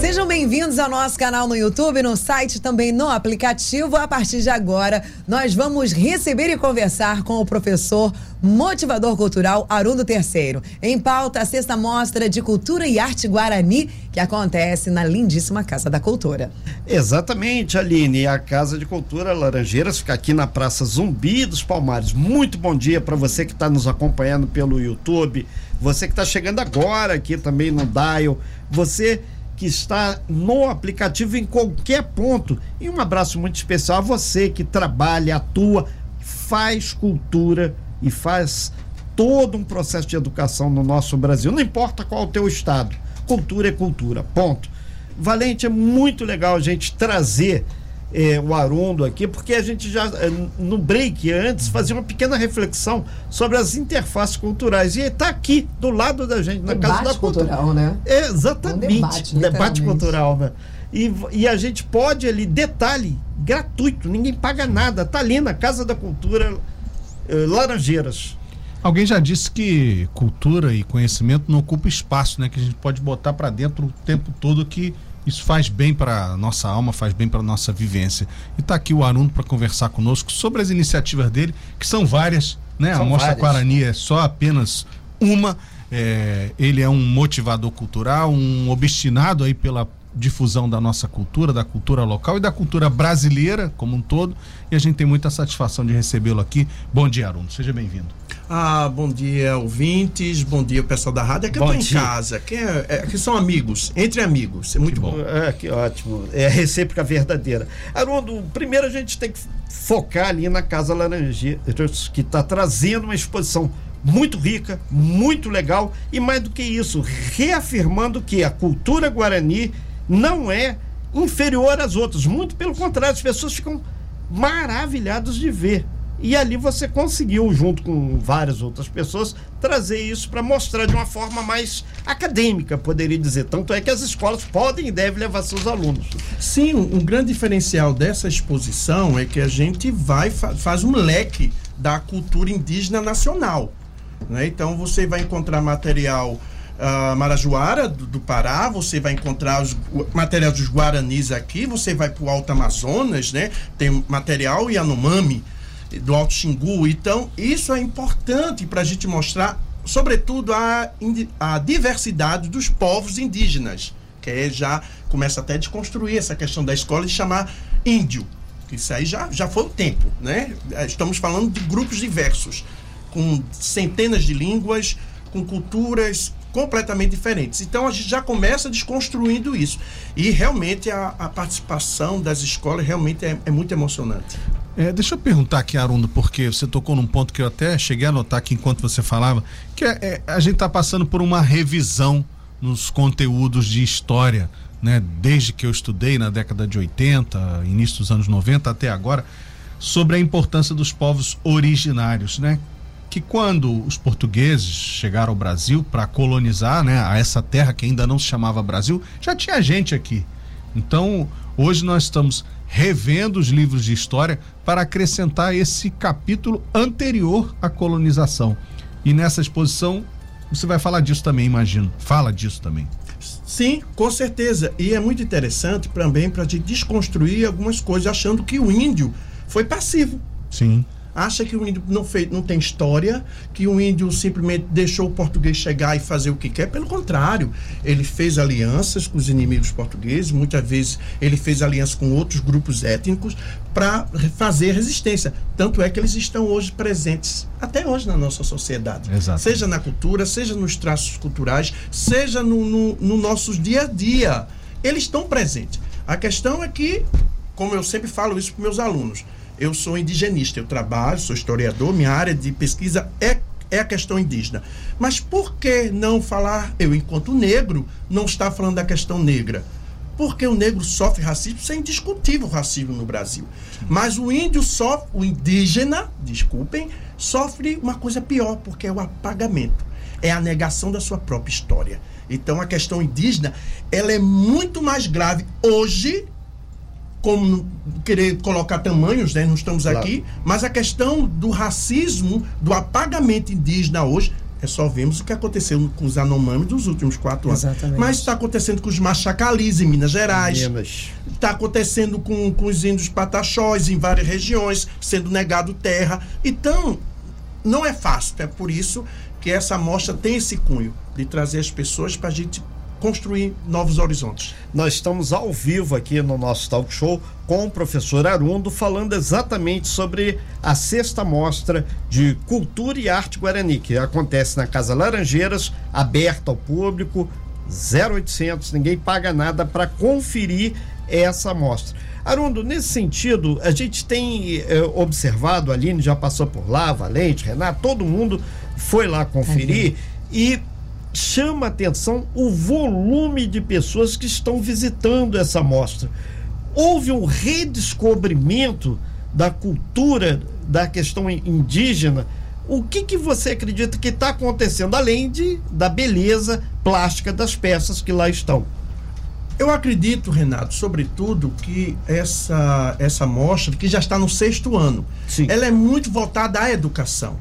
Sejam bem-vindos ao nosso canal no YouTube, no site, também no aplicativo. A partir de agora, nós vamos receber e conversar com o professor motivador cultural Arundo Terceiro. Em pauta, a sexta mostra de cultura e arte Guarani, que acontece na lindíssima Casa da Cultura. Exatamente, Aline. A Casa de Cultura Laranjeiras fica aqui na Praça Zumbi dos Palmares. Muito bom dia para você que está nos acompanhando pelo YouTube, você que está chegando agora aqui também no Dial, você que está no aplicativo em qualquer ponto. E um abraço muito especial a você que trabalha, atua, faz cultura e faz todo um processo de educação no nosso Brasil. Não importa qual o teu estado, cultura é cultura. Ponto. Valente, é muito legal a gente trazer é, o Arundo aqui, porque a gente já, é, no break antes, fazia uma pequena reflexão sobre as interfaces culturais. E está aqui, do lado da gente, na debate Casa da cultural, Cultura. né? É, exatamente. Um debate, debate cultural, né? E, e a gente pode ali, detalhe, gratuito, ninguém paga nada. Tá ali na Casa da Cultura eh, Laranjeiras. Alguém já disse que cultura e conhecimento não ocupa espaço, né? Que a gente pode botar para dentro o tempo todo que isso faz bem para nossa alma, faz bem para nossa vivência. E está aqui o Arundo para conversar conosco sobre as iniciativas dele, que são várias, né? São a Mostra várias. Guarani é só apenas uma. É, ele é um motivador cultural, um obstinado aí pela difusão da nossa cultura, da cultura local e da cultura brasileira como um todo. E a gente tem muita satisfação de recebê-lo aqui. Bom dia, Arundo. Seja bem-vindo. Ah, bom dia, ouvintes. Bom dia, pessoal da rádio. Aqui Bom eu tô em casa. Aqui, é, é- aqui são amigos, entre amigos. É muito bom. É, que ótimo. É a recíproca verdadeira. Haroldo, primeiro a gente tem que focar ali na Casa Laranjeiras, que está trazendo uma exposição muito rica, muito legal e mais do que isso, reafirmando que a cultura guarani não é inferior às outras. Muito pelo contrário, as pessoas ficam maravilhadas de ver. E ali você conseguiu, junto com várias outras pessoas, trazer isso para mostrar de uma forma mais acadêmica, poderia dizer. Tanto é que as escolas podem e devem levar seus alunos. Sim, um, grande diferencial dessa exposição é que a gente vai fa faz um leque da cultura indígena nacional. Né? Então você vai encontrar material ah, marajoara do, do Pará, você vai encontrar os, material dos Guaranis aqui, você vai para o Alto Amazonas, né? tem material Yanomami do Alto Xingu. Então isso é importante para a gente mostrar, sobretudo, a, a diversidade dos povos indígenas que é já começa até a desconstruir essa questão da escola e chamar índio. Isso aí já, já foi o tempo, né? Estamos falando de grupos diversos, com centenas de línguas, com culturas completamente diferentes. Então a gente já começa desconstruindo isso. E realmente a, a participação das escolas realmente é, é muito emocionante. É, deixa eu perguntar aqui, Arundo, porque você tocou num ponto que eu até cheguei a notar aqui enquanto você falava, que é, é, a gente está passando por uma revisão nos conteúdos de história, né? Desde que eu estudei na década de 80, início dos anos 90 até agora, sobre a importância dos povos originários, né? Que quando os portugueses chegaram ao Brasil para colonizar, né, a essa terra que ainda não se chamava Brasil, já tinha gente aqui. Então, hoje nós estamos revendo os livros de história para acrescentar esse capítulo anterior à colonização. E nessa exposição você vai falar disso também, imagino. Fala disso também. Sim, com certeza. E é muito interessante também para a gente desconstruir algumas coisas, achando que o índio foi passivo. Sim. Acha que o índio não, fez, não tem história, que o índio simplesmente deixou o português chegar e fazer o que quer. Pelo contrário, ele fez alianças com os inimigos portugueses, muitas vezes ele fez aliança com outros grupos étnicos para fazer resistência. Tanto é que eles estão hoje presentes, até hoje, na nossa sociedade. Exato. Seja na cultura, seja nos traços culturais, seja no, no, no nosso dia a dia. Eles estão presentes. A questão é que, como eu sempre falo isso para meus alunos, eu sou indigenista, eu trabalho, sou historiador, minha área de pesquisa é, é a questão indígena. Mas por que não falar, eu enquanto negro, não estar falando da questão negra? Porque o negro sofre racismo, isso é indiscutível o racismo no Brasil. Mas o índio sofre, o indígena, desculpem, sofre uma coisa pior, porque é o apagamento. É a negação da sua própria história. Então a questão indígena, ela é muito mais grave hoje como querer colocar tamanhos, né? Não estamos Claro. aqui, mas a questão do racismo, do apagamento indígena hoje é só vemos o que aconteceu com os Anomami dos últimos quatro anos. Exatamente. Mas está acontecendo com os Machacalis em Minas Gerais. Está acontecendo com, com os índios pataxós em várias regiões, sendo negado terra. Então, não é fácil. É por isso que essa mostra tem esse cunho de trazer as pessoas para a gente construir novos horizontes. Nós estamos ao vivo aqui no nosso talk show com o professor Arundo falando exatamente sobre a sexta mostra de cultura e arte guarani, que acontece na Casa Laranjeiras, aberta ao público, 0800, ninguém paga nada para conferir essa mostra. Arundo, nesse sentido, a gente tem eh, observado, a Aline já passou por lá, Valente, Renato, todo mundo foi lá conferir e chama atenção o volume de pessoas que estão visitando essa mostra. Houve um redescobrimento da cultura, da questão indígena. O que, que você acredita que está acontecendo, além de, da beleza plástica das peças que lá estão? Eu acredito, Renato, sobretudo, que essa, essa mostra, que já está no sexto ano, Sim. ela é muito voltada à educação.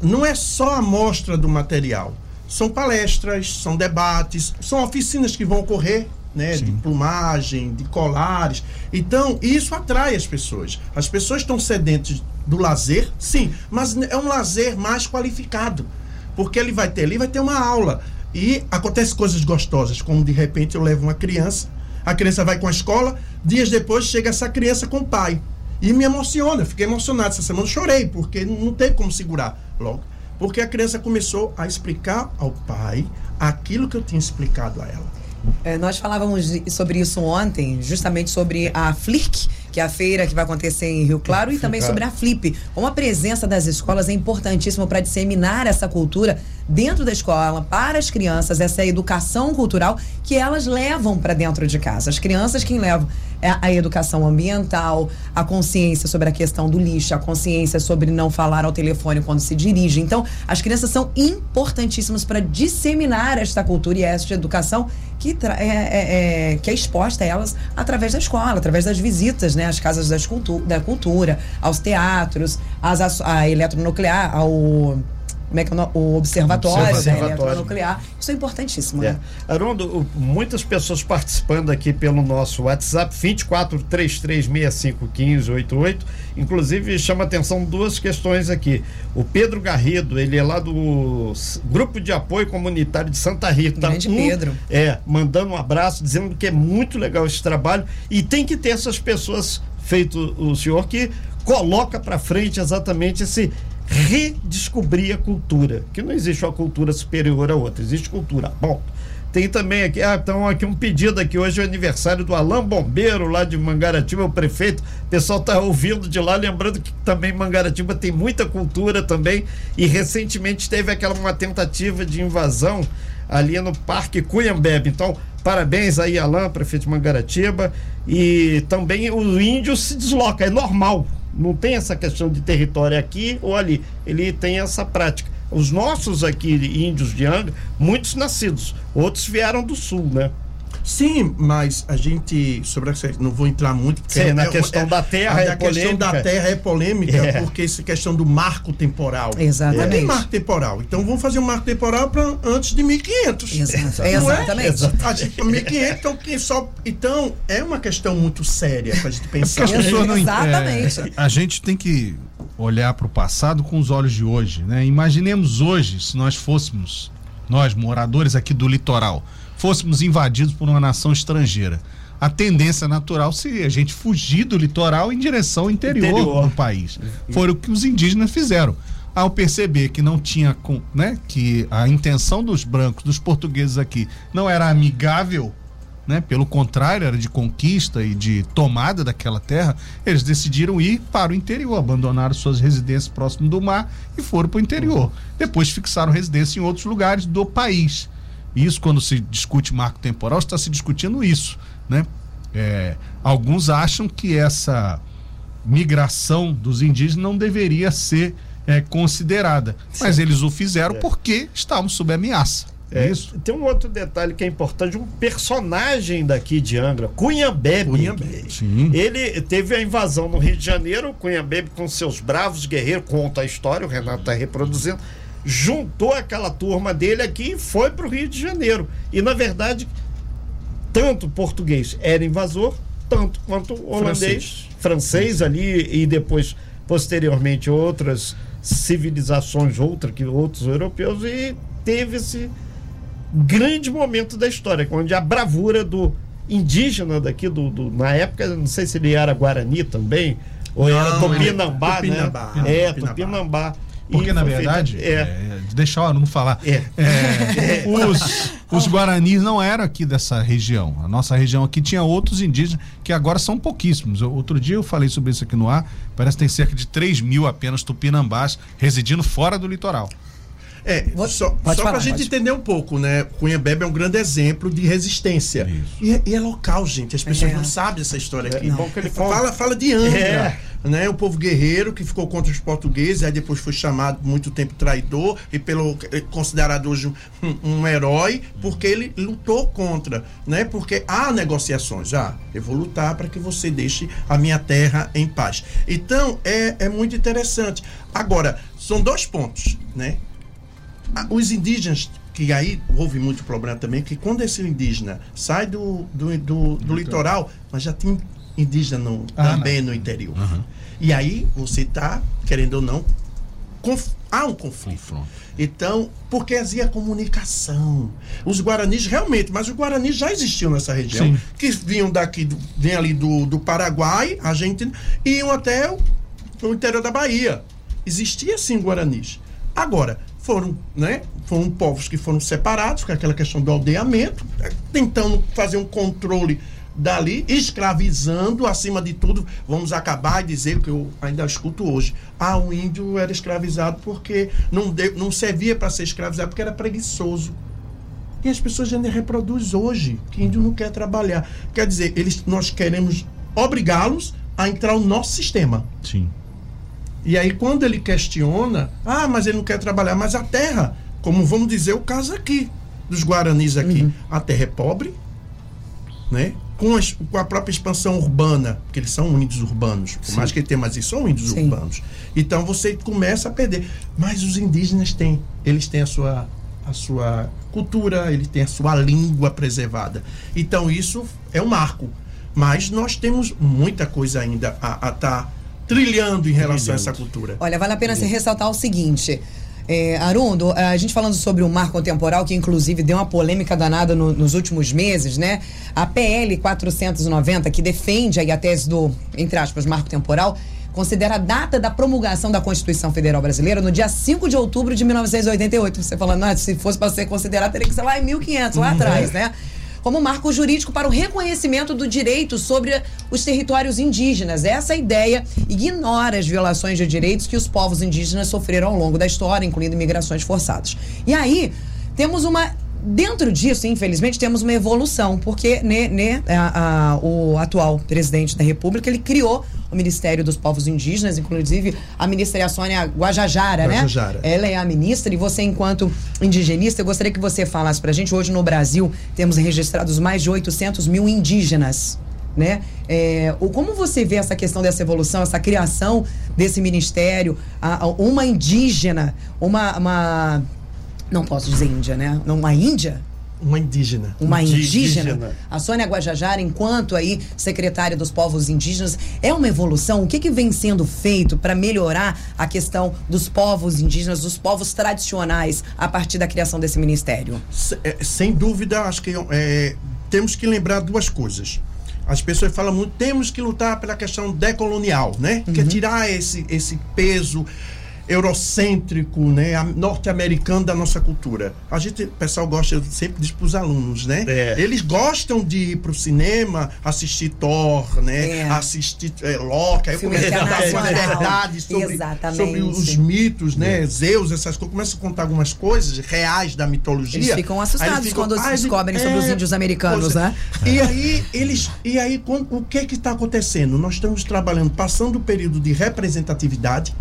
Não é só a mostra do material. São palestras, são debates, são oficinas que vão ocorrer, né? De plumagem, de colares. Então, isso atrai as pessoas. As pessoas estão sedentas do lazer, sim, mas é um lazer mais qualificado. Porque ele vai ter ali, vai ter uma aula. E acontece coisas gostosas, como de repente eu levo uma criança, a criança vai com a escola, dias depois chega essa criança com o pai. E me emociona, fiquei emocionado essa semana, chorei, porque não teve como segurar logo. Porque a criança começou a explicar ao pai aquilo que eu tinha explicado a ela. É, nós falávamos de- sobre isso ontem, justamente sobre a FLIC, que é a feira que vai acontecer em Rio Claro, e também sobre a FLIP. Como a presença das escolas é importantíssima para disseminar essa cultura dentro da escola, para as crianças, essa educação cultural que elas levam para dentro de casa. As crianças quem levam a educação ambiental, a consciência sobre a questão do lixo, a consciência sobre não falar ao telefone quando se dirige. Então, as crianças são importantíssimas para disseminar esta cultura e esta educação que, é, é- é- que é exposta a elas através da escola, através das visitas, né, às casas das cultu da cultura, aos teatros, às, à eletronuclear, ao como é que é o, observatório, Observatório. eletronuclear. Isso é importantíssimo, É. né? Arondo, muitas pessoas participando aqui pelo nosso WhatsApp, 24 3365 1588. Inclusive, chama atenção duas questões aqui. O Pedro Garrido, ele é lá do Grupo de Apoio Comunitário de Santa Rita. Grande Um, Pedro. É, mandando um abraço, dizendo que é muito legal esse trabalho e tem que ter essas pessoas, feito o senhor, que coloca para frente exatamente esse redescobrir a cultura, que não existe uma cultura superior a outra, existe cultura. Bom, tem também aqui, ah, então aqui um pedido aqui hoje é o aniversário do Alain Bombeiro lá de Mangaratiba, o prefeito. O pessoal tá ouvindo de lá, lembrando que também Mangaratiba tem muita cultura também e recentemente teve aquela uma tentativa de invasão ali no Parque Cuyambebe. Então, parabéns aí, Alain, prefeito de Mangaratiba. E também o índio se desloca, é normal. Não tem essa questão de território aqui ou ali. Ele tem essa prática. Os nossos aqui, índios de Angra, muitos nascidos, outros vieram do sul, né? Sim, mas a gente sobre essa, não vou entrar muito porque Sim, na questão da terra a, é a questão da terra é polêmica É. porque essa questão do marco temporal. Exatamente. Não tem marco temporal. Então vamos fazer um marco temporal para antes de 1500. Exato. É? Exatamente. A gente, 1500, então, quem só, então é uma questão muito séria para a gente pensar. as pessoas não Exatamente. é, a gente tem que olhar para o passado com os olhos de hoje, né? Imaginemos hoje se nós fôssemos, nós moradores aqui do litoral, fôssemos invadidos por uma nação estrangeira. A tendência natural seria a gente fugir do litoral em direção ao interior, Interior. do país. Foi o que os indígenas fizeram. Ao perceber que não tinha, com- né, que a intenção dos brancos, dos portugueses aqui, não era amigável né? Pelo contrário, era de conquista e de tomada daquela terra. Eles decidiram ir para o interior, abandonaram suas residências próximo do mar e foram para o interior. Depois fixaram residência em outros lugares do país. Isso, quando se discute marco temporal, está se discutindo isso, né? É, alguns acham que essa migração dos indígenas não deveria ser é, considerada, mas eles o fizeram porque estavam sob ameaça. É, É, isso. Tem um outro detalhe que é importante, um personagem daqui de Angra, Cunhambebe. Cunhambebe. Sim. Ele teve a invasão no Rio de Janeiro, Cunhambebe com seus bravos guerreiros, conta a história, o Renato está reproduzindo. Juntou aquela turma dele aqui e foi para o Rio de Janeiro. E, na verdade, tanto o português era invasor, tanto quanto o holandês, francês, ali e depois, posteriormente, outras civilizações, outra que outros europeus, e teve esse grande momento da história, onde a bravura do indígena daqui, do, do na época, não sei se ele era Guarani também, ou era Não, Tupinambá, ele- né? Tupinambá. É, Tupinambá. Tupinambá. Porque, E na verdade, é, é, deixa o aluno falar. É. É, os, os guaranis não eram aqui dessa região. A nossa região aqui tinha outros indígenas, que agora são pouquíssimos. Eu- Outro dia eu falei sobre isso aqui no ar. Parece que tem cerca de 3 mil apenas tupinambás residindo fora do litoral. É, Vou- só, só falar, pra gente pode. entender um pouco, né? Cunha Bebe é um grande exemplo de resistência. E, é- e é local, gente. As pessoas É. não sabem essa história aqui. É ele fala, fala de Angra, É. né? O povo guerreiro que ficou contra os portugueses, aí depois foi chamado muito tempo traidor e pelo eh, considerado hoje um, um herói, porque ele lutou contra, né? Porque há negociações. Ah, eu vou lutar para que você deixe a minha terra em paz. Então, é, é muito interessante. Agora, são dois pontos, né? Os indígenas, que aí houve muito problema também, que quando esse indígena sai do, do, do, do litoral, mas já tem indígena no- Ah, também no interior. E aí você está, querendo ou não, conf- há um conflito. Confronto. Então, porque havia comunicação. Os guaranis realmente, mas os guaranis já existiam nessa região, Sim. que vinham daqui, do, vem ali do, do Paraguai, Argentina, e iam até o, o interior da Bahia. Existia sim guaranis. Agora, foram, né? Foram povos que foram separados, com aquela questão do aldeamento, tentando fazer um controle dali, escravizando, acima de tudo, vamos acabar e dizer o que eu ainda escuto hoje. Ah, o índio era escravizado porque não, de, não servia para ser escravizado, porque era preguiçoso. E as pessoas ainda reproduzem hoje, que índio não quer trabalhar. Quer dizer, eles, nós queremos obrigá-los a entrar no nosso sistema. Sim. E aí, quando ele questiona, ah, mas ele não quer trabalhar, mas a terra, como vamos dizer o caso aqui, dos Guaranis aqui, a terra é pobre, né? Com, as- com a própria expansão urbana, porque eles são índios urbanos, por mais que ele tenha, mas eles são índios Sim. urbanos. Então você começa a perder. Mas os indígenas têm, eles têm a sua, a sua cultura, eles têm a sua língua preservada. Então isso é um marco. Mas nós temos muita coisa ainda a estar trilhando em relação a essa cultura. Olha, vale a pena se ressaltar o seguinte. É, Arundo, a gente falando sobre o marco temporal, que inclusive deu uma polêmica danada no- nos últimos meses, né? A PL 490, que defende aí a tese do, entre aspas, marco temporal, considera a data da promulgação da Constituição Federal Brasileira no dia 5 de outubro de 1988. Você falando, ah, se fosse para ser considerado, teria que ser lá em 1500, lá atrás, né? Como marco jurídico para o reconhecimento do direito sobre os territórios indígenas. Essa ideia ignora as violações de direitos que os povos indígenas sofreram ao longo da história, incluindo migrações forçadas. E aí, temos uma. Dentro disso, infelizmente, temos uma evolução, porque né, né, a- a- o atual presidente da República ele criou o Ministério dos Povos Indígenas, inclusive a ministra é a Sônia Guajajara, Guajajara. né? Ela é a ministra e você, enquanto indigenista, eu gostaria que você falasse pra gente. Hoje no Brasil temos registrados mais de 800 mil indígenas. Né? É, como você vê essa questão dessa evolução, essa criação desse ministério, a- a- uma indígena, uma, uma- Não posso dizer índia, né? Uma índia? Uma indígena. Uma indígena. Indígena. A Sônia Guajajara, enquanto aí secretária dos povos indígenas, é uma evolução? O que, que vem sendo feito para melhorar a questão dos povos indígenas, dos povos tradicionais, a partir da criação desse ministério? É, sem dúvida, acho que é, temos que lembrar duas coisas. As pessoas falam muito, temos que lutar pela questão decolonial, né? Que é tirar esse, esse peso eurocêntrico, né, norte-americano da nossa cultura. A gente, o pessoal gosta, eu sempre diz para os alunos, né? É. Eles gostam de ir para o cinema, assistir Thor, né? É. Assistir é, Loki, aí começo a contar algumas internacional. verdades sobre, Exatamente. sobre os mitos, né? Zeus, essas coisas. Começa a contar algumas coisas reais da mitologia. Eles ficam assustados eles ficam, quando "Ah, descobrem sobre os índios americanos, né? E aí, eles. E aí, quando- o que que está acontecendo? Nós estamos trabalhando, passando o período de representatividade,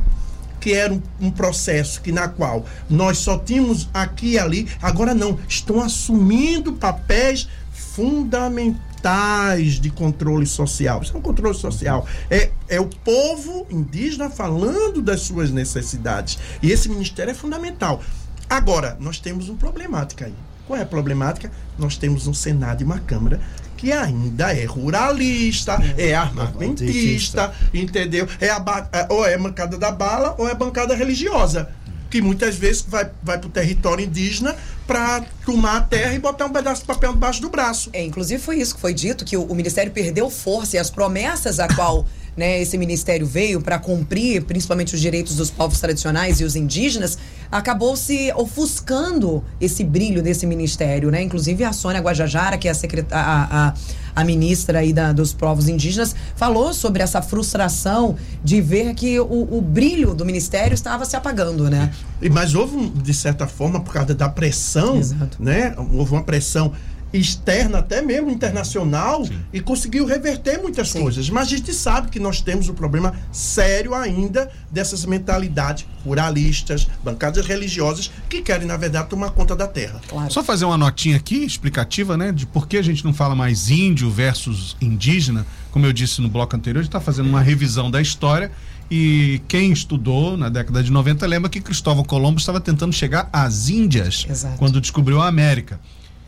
que era um, um processo que na qual nós só tínhamos aqui e ali, agora não, estão assumindo papéis fundamentais de controle social. Isso é um controle social. É, é o povo indígena falando das suas necessidades. E esse ministério é fundamental. Agora, nós temos uma problemática aí. Qual é a problemática? Nós temos um Senado e uma Câmara que ainda é ruralista, é, é armamentista, entendeu? É a é, ou é a bancada da bala ou é a bancada religiosa que muitas vezes vai, vai para o território indígena para tomar a terra e botar um pedaço de papel debaixo do braço. É, inclusive foi isso que foi dito, que o, o Ministério perdeu força e as promessas a qual né, esse ministério veio para cumprir, principalmente os direitos dos povos tradicionais e os indígenas, acabou se ofuscando esse brilho desse ministério, né? Inclusive a Sônia Guajajara, que é a, a, a, a ministra aí da, dos povos indígenas, falou sobre essa frustração de ver que o, o brilho do ministério estava se apagando, né? Mas houve, de certa forma, por causa da pressão, Exato. né? Houve uma pressão externa, até mesmo internacional, Sim. e conseguiu reverter muitas Sim. coisas. Mas a gente sabe que nós temos um problema sério ainda dessas mentalidades ruralistas, bancadas religiosas, que querem, na verdade, tomar conta da terra. Claro. Só fazer uma notinha aqui, explicativa, né, de por que a gente não fala mais índio versus indígena. Como eu disse no bloco anterior, a gente está fazendo uma revisão da história. E quem estudou na década de 90 lembra que Cristóvão Colombo estava tentando chegar às Índias Exato. quando descobriu a América.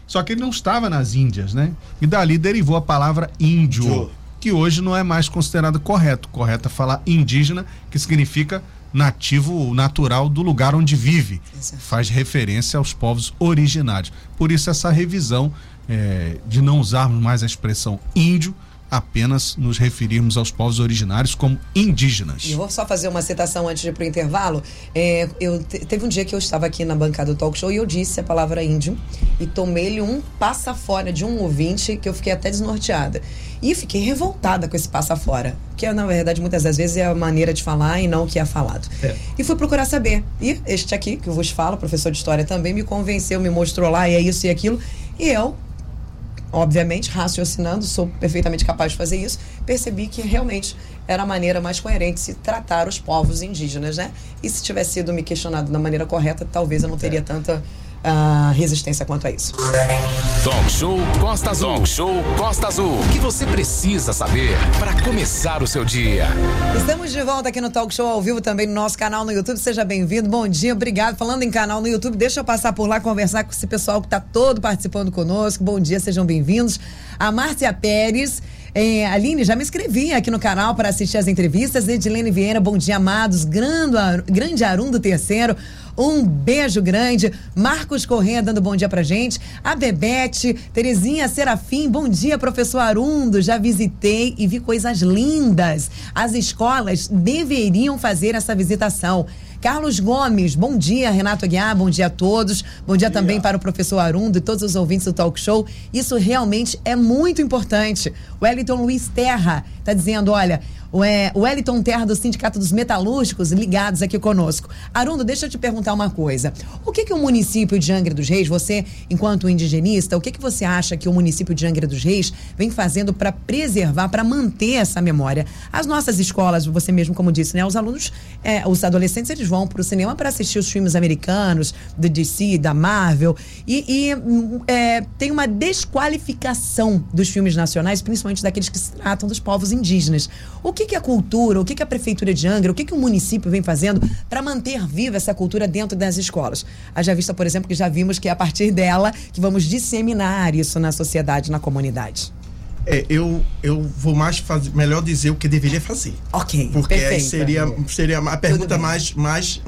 Só que ele não estava nas Índias, né? E dali derivou a palavra índio, que hoje não é mais considerado correto. Correto é falar indígena, que significa nativo natural do lugar onde vive. Exato. Faz referência aos povos originários. Por isso essa revisão é, de não usarmos mais a expressão índio apenas nos referirmos aos povos originários como indígenas. E vou só fazer uma citação antes de ir para o intervalo. É, eu te, teve um dia que eu estava aqui na bancada do talk show e eu disse a palavra índio e tomei-lhe um passa fora de um ouvinte que eu fiquei até desnorteada. E fiquei revoltada com esse passa fora, que na verdade muitas das vezes é a maneira de falar e não o que é falado. É. E fui procurar saber. E este aqui, que eu vos falo, professor de história também, me convenceu, me mostrou lá e é isso e aquilo. E eu obviamente, raciocinando, sou perfeitamente capaz de fazer isso, percebi que realmente era a maneira mais coerente de se tratar os povos indígenas, né? E se tivesse sido me questionado da maneira correta, talvez eu não teria é. tanta uh, resistência quanto a isso. Talk Show Costa Azul. Talk Show Costa Azul. O que você precisa saber para começar o seu dia? Estamos de volta aqui no Talk Show ao vivo também no nosso canal no YouTube. Seja bem-vindo. Bom dia, obrigado. Falando em canal no YouTube, deixa eu passar por lá conversar com esse pessoal que está todo participando conosco. Bom dia, sejam bem-vindos. A Márcia Pérez. É, Aline, já me inscrevi aqui no canal para assistir as entrevistas. Edilene Vieira, bom dia, amados. Grande, grande Arundo Terceiro. Um beijo grande. Marcos Corrêa dando bom dia pra gente. A Bebete, Terezinha Serafim, bom dia, professor Arundo. Já visitei e vi coisas lindas. As escolas deveriam fazer essa visitação. Carlos Gomes, bom dia, Renato Aguiar, bom dia a todos. Bom dia, bom dia também para o professor Arundo e todos os ouvintes do Talk Show. Isso realmente é muito importante. Wellington Luiz Terra está dizendo: olha, o é, Wellington Terra do Sindicato dos Metalúrgicos ligados aqui conosco. Arundo, deixa eu te perguntar uma coisa. O que que o município de Angra dos Reis, você, enquanto indigenista, o que que você acha que o município de Angra dos Reis vem fazendo para preservar, para manter essa memória? As nossas escolas, você mesmo como disse, né? Os alunos, é, os adolescentes, eles vão para o cinema para assistir os filmes americanos, do DC, da Marvel, e, e é, tem uma desqualificação dos filmes nacionais, principalmente daqueles que se tratam dos povos indígenas. O que, que a cultura, o que, que a Prefeitura de Angra, o que, que o município vem fazendo para manter viva essa cultura dentro das escolas? Haja vista, por exemplo, que já vimos que é a partir dela que vamos disseminar isso na sociedade, na comunidade. É, eu, eu vou mais fazer, melhor dizer o que deveria fazer. Ok. Porque perfeito. seria, seria a pergunta mais, mais,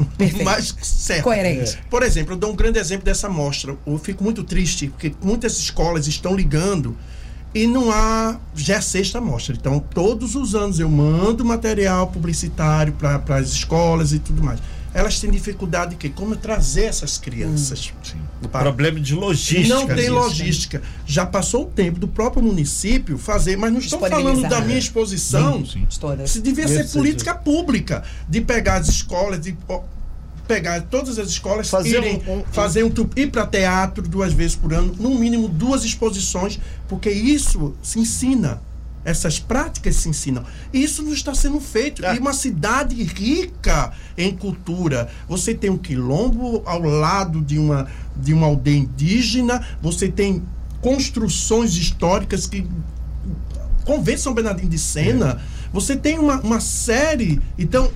mais certa. Coerente. É. Por exemplo, eu dou um grande exemplo dessa mostra. Eu fico muito triste, porque muitas escolas estão ligando e não há já é sexta amostra. Então, todos os anos eu mando material publicitário para as escolas e tudo mais. Elas têm dificuldade de quê? Como trazer essas crianças? Hum, o problema de logística. Não tem logística. Já passou o tempo do próprio município fazer, mas não estou falando da minha exposição. Sim, sim. Se devia ser política pública de pegar as escolas, de pegar todas as escolas, fazer irem, um, um, fazer um, ir para teatro duas vezes por ano, no mínimo duas exposições, porque isso se ensina. Essas práticas se ensinam. E isso não está sendo feito. É. E uma cidade rica em cultura. Você tem um quilombo ao lado de uma, de uma aldeia indígena, você tem construções históricas que convence São Bernardino de Sena, você tem uma, uma série. Então,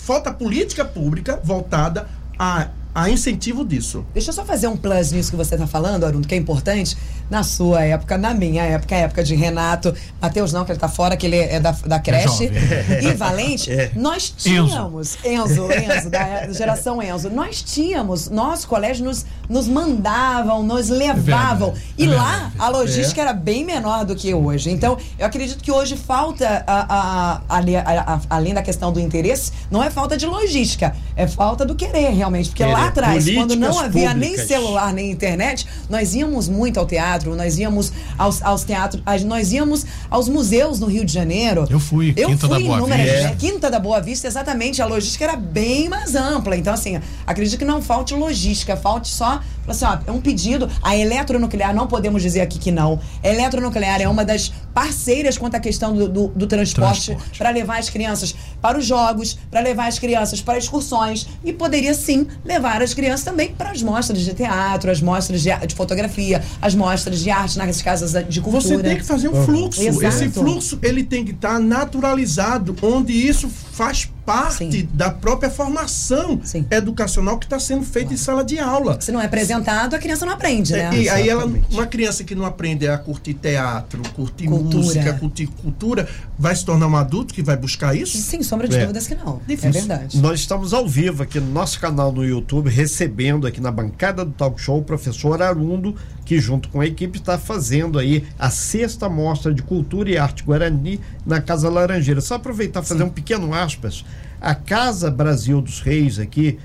falta política pública voltada a, a incentivo disso. Deixa eu só fazer um plus nisso que você está falando, Arundo, que é importante. Na sua época, na minha época, a época de Renato, Matheus não, que ele está fora, que ele é da, da creche, jovem. e Valente, nós tínhamos, Enzo, Enzo, da geração Enzo, nós tínhamos, nosso colégio nos, nos mandavam, nos levavam. verdade, e é lá, a logística era bem menor do que hoje. Então, eu acredito que hoje falta, a, a- a- além da questão do interesse, não é falta de logística, é falta do querer, realmente. Porque lá Querer. atrás, quando não Políticas havia nem públicas. celular, nem internet, nós íamos muito ao teatro, nós íamos aos, aos teatros, nós íamos aos museus no Rio de Janeiro. Eu fui, Eu Quinta da fui Boa inúmeras Vista. vezes. Quinta da Boa Vista, exatamente. A logística era bem mais ampla. Então, assim, acredito que não falte logística, falte só. Assim, ó, é um pedido. A eletronuclear, não podemos dizer aqui que não. A eletronuclear é uma das parceiras quanto à questão do, do, do transporte Transporte. para levar as crianças para os jogos, para levar as crianças para excursões e poderia sim levar as crianças também para as mostras de teatro, as mostras de, de fotografia, as mostras de arte nas casas de cultura. Você tem que fazer um fluxo. Exato. Esse fluxo ele tem que estar naturalizado, onde isso faz parte Sim. da própria formação Sim. educacional que está sendo feita em sala de aula. Se não é apresentado, a criança não aprende, né? É, E aí ela, Exatamente. uma criança que não aprende a curtir teatro, curtir Cultura. música, curtir cultura, vai se tornar um adulto que vai buscar isso? Sem sombra de É. dúvidas que não. Difícil. É verdade. Nós estamos ao vivo aqui no nosso canal no YouTube, recebendo aqui na bancada do Talk Show o professor Arundo, que junto com a equipe está fazendo aí a sexta mostra de cultura e arte guarani na Casa Laranjeira. Só aproveitar e fazer um pequeno aspas. A Casa Brasil dos Reis aqui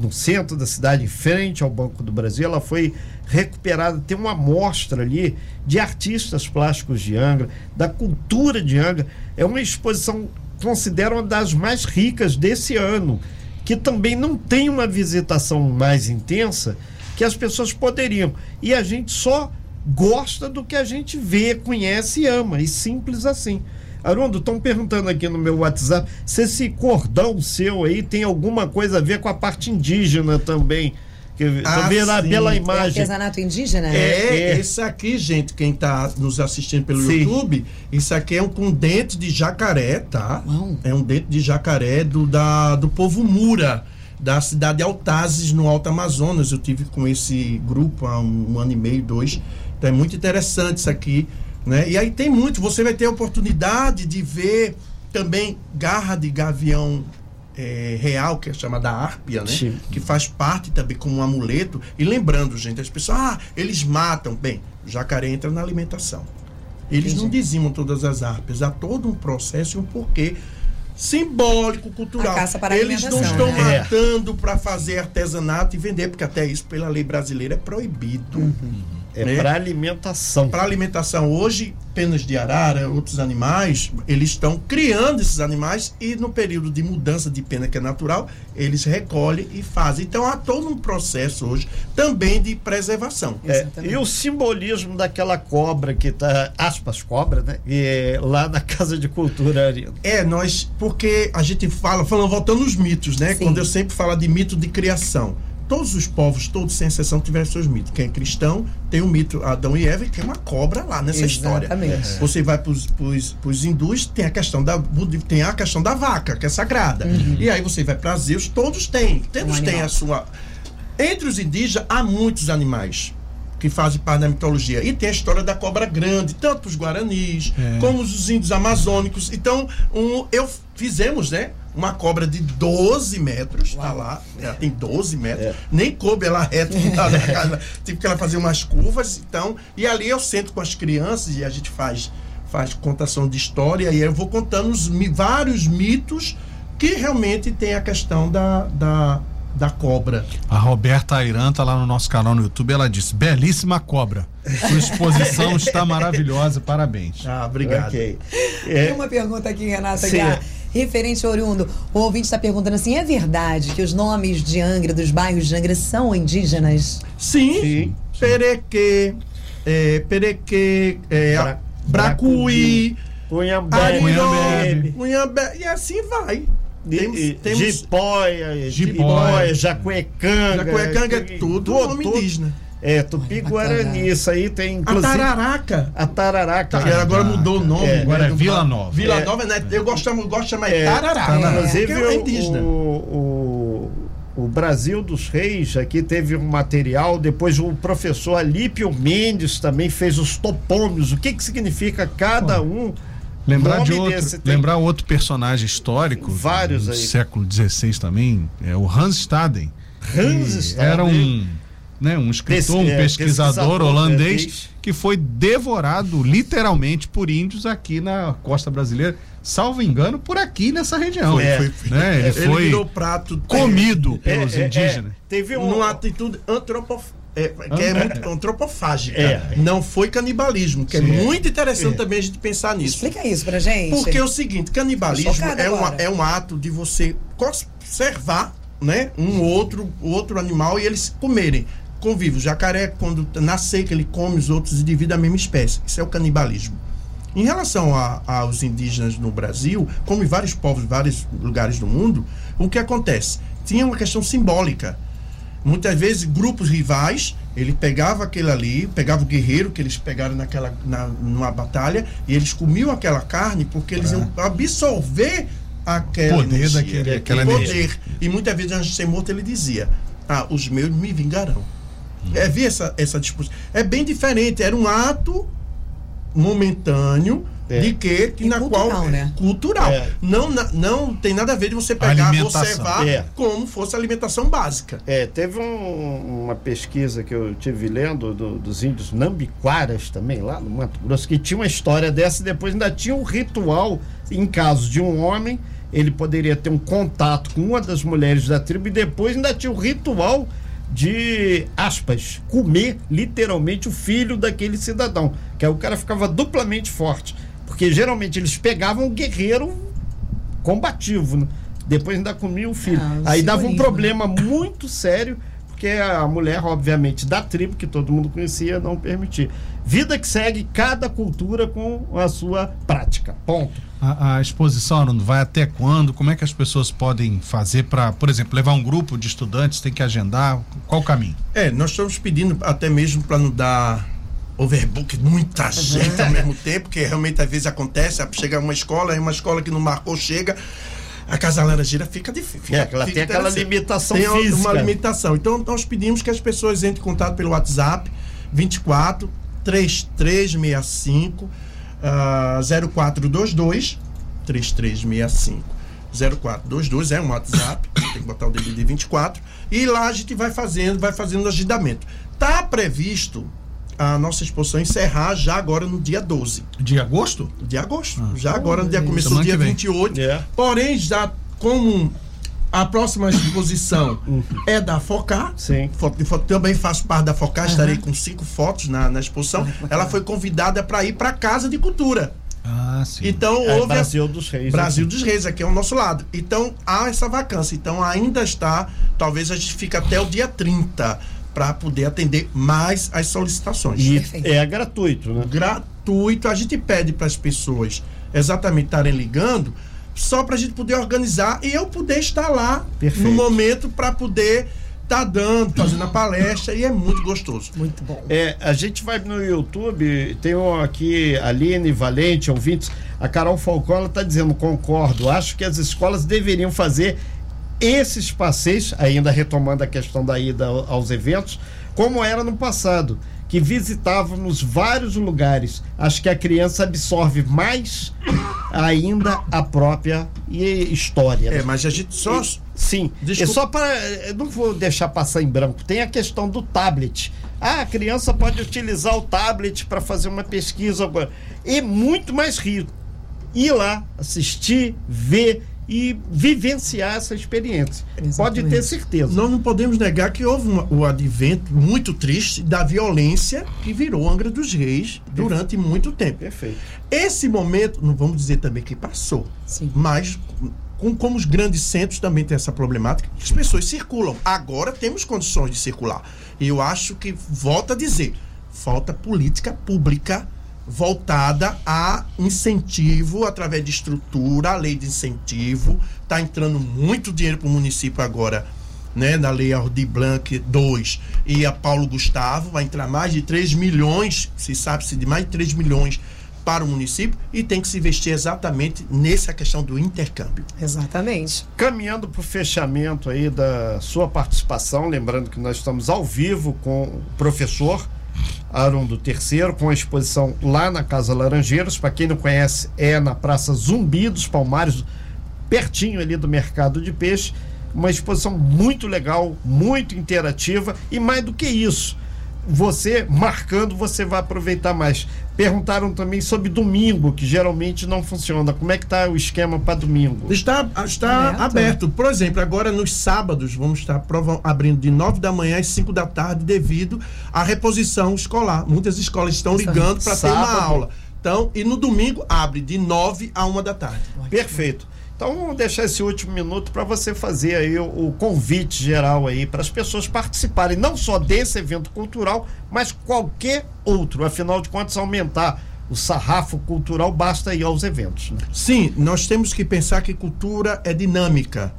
no centro da cidade, em frente ao Banco do Brasil, ela foi recuperada. Tem uma amostra ali de artistas plásticos de Angra, da cultura de Angra. É uma exposição, considero uma das mais ricas desse ano, que também não tem uma visitação mais intensa que as pessoas poderiam. E a gente só gosta do que a gente vê, conhece e ama, e simples assim. Arundo, estão perguntando aqui no meu WhatsApp se esse cordão seu aí tem alguma coisa a ver com a parte indígena também. Que, Ah, também pela É imagem. artesanato indígena? É, É. esse aqui, gente, quem tá nos assistindo pelo Sim. YouTube, isso aqui é um com dente de jacaré, tá? Uau. É um dente de jacaré do, da, do povo Mura, da cidade de Altazes, no Alto Amazonas. Eu tive com esse grupo há um, um ano e meio, dois. Então é muito interessante isso aqui, né? E aí tem muito, você vai ter a oportunidade de ver também garra de gavião é, real, que é chamada árpia, né? Sim. Que faz parte também como um amuleto. E lembrando, gente, as pessoas, ah, eles matam. Bem, o jacaré entra na alimentação. Eles não dizimam todas as árpias. Há todo um processo e um porquê simbólico, cultural. A caça para a Eles não estão né? matando para fazer artesanato e vender, porque até isso, pela lei brasileira, é proibido. É né? para alimentação. Para alimentação hoje, penas de arara, outros animais, eles estão criando esses animais e no período de mudança de pena que é natural, eles recolhem e fazem. Então há todo um processo hoje também de preservação. É, Exatamente. e o simbolismo daquela cobra que tá, aspas, cobra, né? E, é, lá na Casa de Cultura, Arina. É, nós, porque a gente fala, falando, voltando nos mitos, né? Sim. Quando eu sempre falo de mito de criação. Todos os povos, todos sem exceção, tiveram seus mitos. Quem é cristão tem o mito Adão e Eva e tem uma cobra lá nessa história. Exatamente. Você vai para os hindus, tem a questão da tem a questão da vaca, que é sagrada. E aí você vai para Zeus, todos têm. Todos Um têm a sua. Entre os indígenas há muitos animais que fazem parte da mitologia. E tem a história da cobra grande, tanto os guaranis, É. como os índios amazônicos. Então, um, eu fizemos, né? Uma cobra de 12 metros, tá lá. Ela tem 12 metros. É. Nem coube ela reta lá na casa. Tive que ela fazer umas curvas. Então, e ali eu sento com as crianças e a gente faz, faz contação de história. E eu vou contando os, vários mitos que realmente tem a questão da, da, da cobra. A Roberta Airan tá lá no nosso canal no YouTube. Ela disse: belíssima cobra. Sua exposição está maravilhosa. Parabéns. Ah, obrigado. Ok. Tem É, uma pergunta aqui, Renata, Sim. Guiar. Referente ao oriundo, o ouvinte está perguntando assim: é verdade que os nomes de Angra, dos bairros de Angra, são indígenas? Sim, Sim. Perequê, é, Perequê, é, Bra- Bracuí, Cunhambé, e assim vai. Temos, temos Jipóia, Jipóia. Jipóia, Jacuecanga. Jacuecanga é tudo nome indígena. É, Tupi-Guarani, isso aí tem A inclusive... Tararaca. A Tararaca. Que agora mudou o nome. É, agora é do- Vila Nova. Vila É. Nova, né? Eu gosto, eu gosto de chamar É, de Tararaca. Inclusive, porque é indígena. o, o, o Brasil dos Reis aqui teve um material, depois o professor Alípio Mendes também fez os topônios. O que, que significa cada um? Lembrar de outro, desse, tem- lembrar outro personagem histórico, Vários do aí. século XVI também, é o Hans Staden. Hans Staden. Era um, né, um escritor, um é, pesquisador pesquisador holandês holandês. que foi devorado literalmente por índios aqui na costa brasileira, salvo engano, por aqui nessa região. Foi, Né, foi, Ele, Ele foi virou prato comido É, pelos é, é, indígenas. teve um. numa atitude antropof... é, que é muito antropofágica. É. Não foi canibalismo, que Sim. é muito interessante também a gente pensar nisso. Explica isso pra gente. Porque é o seguinte, canibalismo é, uma, é um ato de você conservar né, um outro, outro animal e eles comerem. Convívio. O jacaré, quando na seca, ele come os outros indivíduos da mesma espécie. Isso é o canibalismo. Em relação a- aos indígenas no Brasil, como em vários povos, em vários lugares do mundo, o que acontece? Tinha uma questão simbólica. Muitas vezes, grupos rivais, ele pegava aquele ali, pegava o guerreiro que eles pegaram naquela, na, numa batalha, e eles comiam aquela carne porque eles iam absorver aquela Poder energia, daquele- aquela poder. energia. E muitas vezes, antes de ser morto, ele dizia: Ah, os meus me vingarão. É, vi essa, essa discussão. É bem diferente, era um ato momentâneo É. de que, que na cultural, qual né? cultural É. não não tem nada a ver de você pegar observar É. como fosse alimentação básica É, teve um- uma pesquisa que eu tive lendo do- dos índios nambiquaras também, lá no Mato Grosso, que tinha uma história dessa e depois ainda tinha um ritual, em caso de um homem, ele poderia ter um contato com uma das mulheres da tribo e depois ainda tinha o ritual de, aspas, comer literalmente o filho daquele cidadão. Que aí o cara ficava duplamente forte. Porque geralmente eles pegavam o guerreiro combativo, né? Depois ainda comia o filho. Ah, Aí dava um simbolismo, problema muito sério, porque a mulher, obviamente, da tribo, que todo mundo conhecia, não permitia. Vida que segue cada cultura com a sua prática. Ponto. A, a exposição Arundo, vai até quando? Como é que as pessoas podem fazer para, por exemplo, levar um grupo de estudantes? Tem que agendar? Qual o caminho? É, nós estamos pedindo até mesmo para não dar overbook, muita gente ao mesmo tempo, que realmente às vezes acontece, chega uma escola, aí uma escola que não marcou chega, a Casa Laranjeira fica difícil. É, ela tem aquela limitação tem uma- física. uma limitação. Então nós pedimos que as pessoas entrem em contato pelo WhatsApp 24 3365 ah, 0422 3365 0422 é um WhatsApp, tem que botar o DDD 24 e lá a gente vai fazendo, vai fazendo agendamento. Tá previsto a nossa exposição encerrar já agora no dia 12 De agosto? de agosto. já agora no dia começou Semana dia que vem. 28. É. Porém, já como a próxima exposição é da Focar. Sim. Foto, foto, também faço parte da Focar, estarei com cinco fotos na, na exposição. Bacana. Ela foi convidada para ir para a Casa de Cultura. Ah, sim. Então É, houve a- Brasil dos Reis. Brasil dos Reis, aqui ao nosso lado. Então há essa vacância. Então ainda está, talvez a gente fique até o dia 30 para poder atender mais as solicitações. E Perfeito. é gratuito, né? Gratuito. A gente pede para as pessoas exatamente estarem ligando só para a gente poder organizar e eu poder estar lá Perfeito. no momento para poder estar dando, fazendo a palestra e é muito gostoso. Muito bom. É, a gente vai no YouTube, tem um aqui, Aline Valente, ouvintes, a Carol Falcão, ela está dizendo, concordo, acho que as escolas deveriam fazer esses passeios, ainda retomando a questão da ida ao- aos eventos, como era no passado, que visitávamos vários lugares. Acho que a criança absorve mais ainda a própria e- história. né? É, mas a gente só. E- sim. Desculpa. E só para. Não vou deixar passar em branco. Tem a questão do tablet. Ah, a criança pode utilizar o tablet para fazer uma pesquisa. É muito mais rico. Ir lá, assistir, ver e vivenciar essa experiência. Pode ter Exatamente. certeza. Nós não podemos negar que houve uma- o advento muito triste da violência que virou Angra dos Reis durante muito tempo. Perfeito. Esse momento, não vamos dizer também que passou, Sim. mas com, como os grandes centros também têm essa problemática, as pessoas circulam. Agora temos condições de circular. E eu acho que, volto a dizer, falta política pública voltada a incentivo através de estrutura, a lei de incentivo. Está entrando muito dinheiro para o município agora, né? Na lei Aldir Blanc 2 e a Paulo Gustavo. Vai entrar mais de 3 milhões, se sabe-se de mais de 3 milhões para o município e tem que se investir exatamente nessa questão do intercâmbio. Exatamente. Caminhando para o fechamento aí da sua participação, lembrando que nós estamos ao vivo com o professor Arundo III, com a exposição lá na Casa Laranjeiros. Para quem não conhece, é na Praça Zumbi dos Palmares, pertinho ali do Mercado de Peixe. Uma exposição muito legal, muito interativa e mais do que isso você marcando, você vai aproveitar mais. Perguntaram também sobre domingo, que geralmente não funciona. Como é que está o esquema para domingo? Está, está aberto. aberto. Por exemplo, agora nos sábados vamos estar abrindo de 9 da manhã às 5 da tarde devido à reposição escolar. Muitas escolas estão ligando para ter uma aula. Então, e no domingo abre de 9 a 1 da tarde. Perfeito. Então vamos deixar esse último minuto para você fazer aí o, o convite geral aí para as pessoas participarem não só desse evento cultural, mas qualquer outro. Afinal de contas, aumentar o sarrafo cultural basta ir aos eventos. Né? Sim, nós temos que pensar que cultura é dinâmica.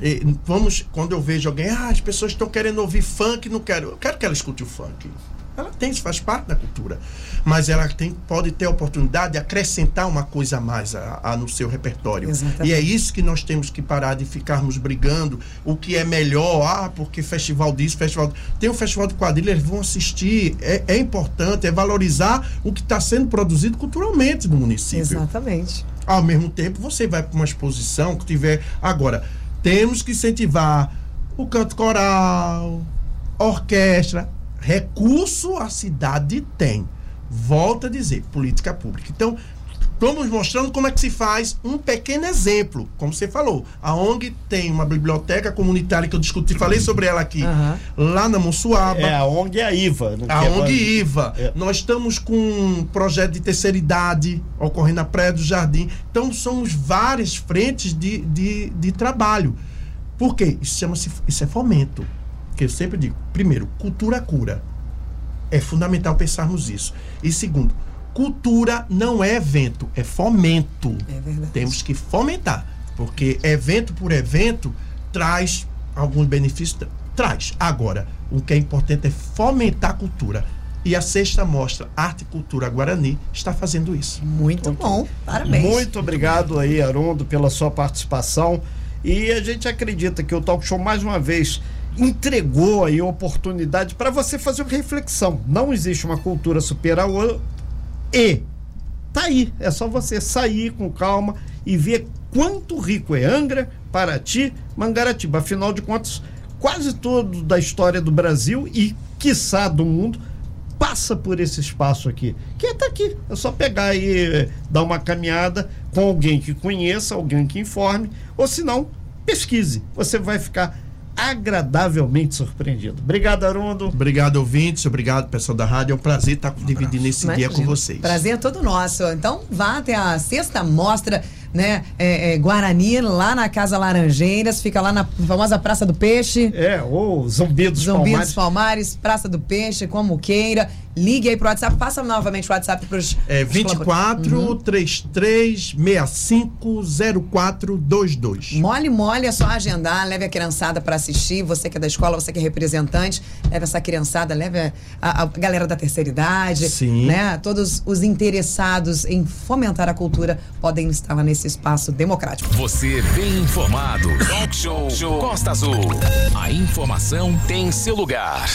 E, vamos, quando eu vejo alguém, ah, as pessoas estão querendo ouvir funk, não quero. Eu quero que ela escute o funk. Ela tem, isso faz parte da cultura. Mas ela tem, pode ter a oportunidade de acrescentar uma coisa a mais a, a no seu repertório. Exatamente. E é isso que nós temos que parar de ficarmos brigando. O que é melhor, ah, porque festival disso, festival. Tem o festival de quadrilha, eles vão assistir. É, é importante, é valorizar o que está sendo produzido culturalmente no município. Exatamente. Ao mesmo tempo, você vai para uma exposição que tiver. Agora, temos que incentivar o canto coral, orquestra, Recurso a cidade tem. Volta a dizer, política pública. Então, estamos mostrando como é que se faz um pequeno exemplo. Como você falou, a ONG tem uma biblioteca comunitária que eu discuti, falei sobre ela aqui, uhum. lá na Monsuaba. É, a ONG é a IVA. A ONG é IVA. É. Nós estamos com um projeto de terceira idade ocorrendo na Praia do Jardim. Então, somos várias frentes de, de, de trabalho. Por quê? Isso chama-se, isso é fomento que eu sempre digo, primeiro, cultura cura. É fundamental pensarmos isso. E segundo, cultura não é evento, é fomento. É verdade. Temos que fomentar, porque evento por evento traz alguns benefícios, traz. Agora, o que é importante é fomentar a cultura. E a sexta mostra Arte e Cultura Guarani está fazendo isso. Muito okay. bom, parabéns. Muito obrigado aí, Arondo, pela sua participação. E a gente acredita que o Talk Show, mais uma vez, entregou aí oportunidade para você fazer uma reflexão. Não existe uma cultura superior e tá aí, é só você sair com calma e ver quanto rico é Angra, Paraty, Mangaratiba. Afinal de contas, quase todo da história do Brasil e quiçá do mundo passa por esse espaço aqui, que está aqui. É só pegar e dar uma caminhada com alguém que conheça, alguém que informe, ou se não, pesquise. Você vai ficar agradavelmente surpreendido. Obrigado, Arundo. Obrigado, ouvintes. Obrigado, pessoal da rádio. É um prazer estar um dividindo esse Imagina. dia com vocês. Prazer é todo nosso. Então, vá até a sexta mostra né, é, é, Guarani, lá na Casa Laranjeiras, fica lá na famosa Praça do Peixe. É, ou Zumbi dos Zumbi Palmares. dos Palmares, Praça do Peixe, como queira. Ligue aí pro WhatsApp, passa novamente o WhatsApp pros. É 24 uhum. 33 65 0422. Mole, mole, é só agendar, leve a criançada para assistir. Você que é da escola, você que é representante, leve essa criançada, leve a, a, a galera da terceira idade. Sim. Né? Todos os interessados em fomentar a cultura podem estar nesse espaço democrático. Você bem informado. Talk show, show Costa Azul. A informação tem seu lugar.